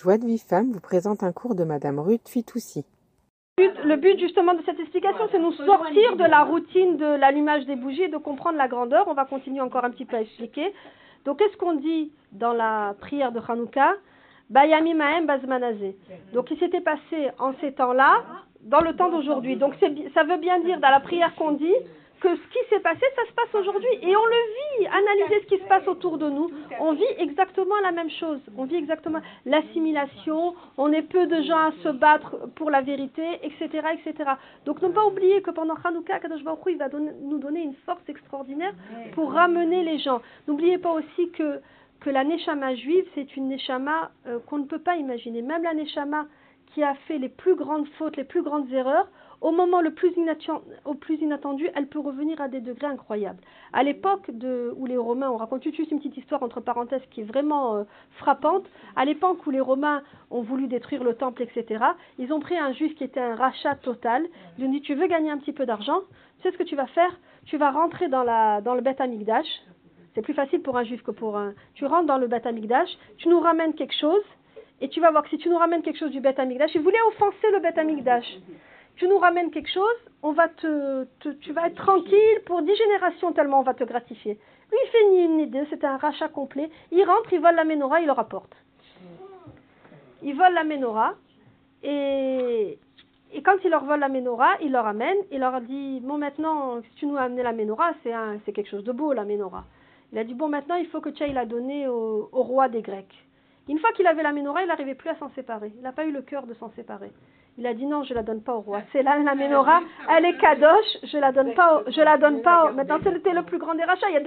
Joie de Vie Femme vous présente un cours de Madame Ruth Fitoussi. Le but justement de cette explication, c'est nous sortir de la routine de l'allumage des bougies et de comprendre la grandeur. On va continuer encore un petit peu à expliquer. Donc, qu'est-ce qu'on dit dans la prière de Hanouka? Bayami Mahem Bazmanazé. Donc, il s'était passé en ces temps-là, dans le temps d'aujourd'hui. Donc, ça veut bien dire dans la prière qu'on dit que ce qui s'est passé, ça se passe aujourd'hui. Et on le vit. Analysez ce qui se passe autour de nous. On vit exactement la même chose. On vit exactement l'assimilation. On est peu de gens à se battre pour la vérité, etc. etc. Donc ne pas oublier que pendant Hanouka, Kadosh Baruch il va nous donner une force extraordinaire pour ramener les gens. N'oubliez pas aussi que, que la Neshama juive, c'est une Neshama euh, qu'on ne peut pas imaginer. Même la Neshama qui a fait les plus grandes fautes, les plus grandes erreurs, au moment le plus, au plus inattendu, elle peut revenir à des degrés incroyables. À l'époque où les Romains, on raconte juste une petite histoire entre parenthèses qui est vraiment euh, frappante, à l'époque où les Romains ont voulu détruire le temple, etc., ils ont pris un juif qui était un rachat total, ils ont dit, tu veux gagner un petit peu d'argent, tu sais ce que tu vas faire? Tu vas rentrer dans, le Beth Amikdash, c'est plus facile pour un juif que pour un... Tu rentres dans le Beth Amikdash, tu nous ramènes quelque chose, et tu vas voir que si tu nous ramènes quelque chose du Beth Amikdash, ils voulaient offenser le Beth Amikdash tu nous ramènes quelque chose, on va te, tu vas être tranquille pour dix générations tellement on va te gratifier. Lui, il fait ni une deux, c'est un rachat complet. Il rentre, il vole la menorah, il leur apporte. Il vole la menorah et, quand il leur vole la menorah, il leur amène, il leur dit Bon, maintenant, si tu nous as amené la menorah, c'est quelque chose de beau, la menorah. Il a dit Bon, maintenant, il faut que tu ailles la donner au roi des Grecs. Une fois qu'il avait la menorah, il n'arrivait plus à s'en séparer. Il n'a pas eu le cœur de s'en séparer. Il a dit non, je la donne pas au roi. C'est là la menorah, elle est kadosh, je la donne pas, je la donne pas. Maintenant c'était le plus grand des rachats. Il y a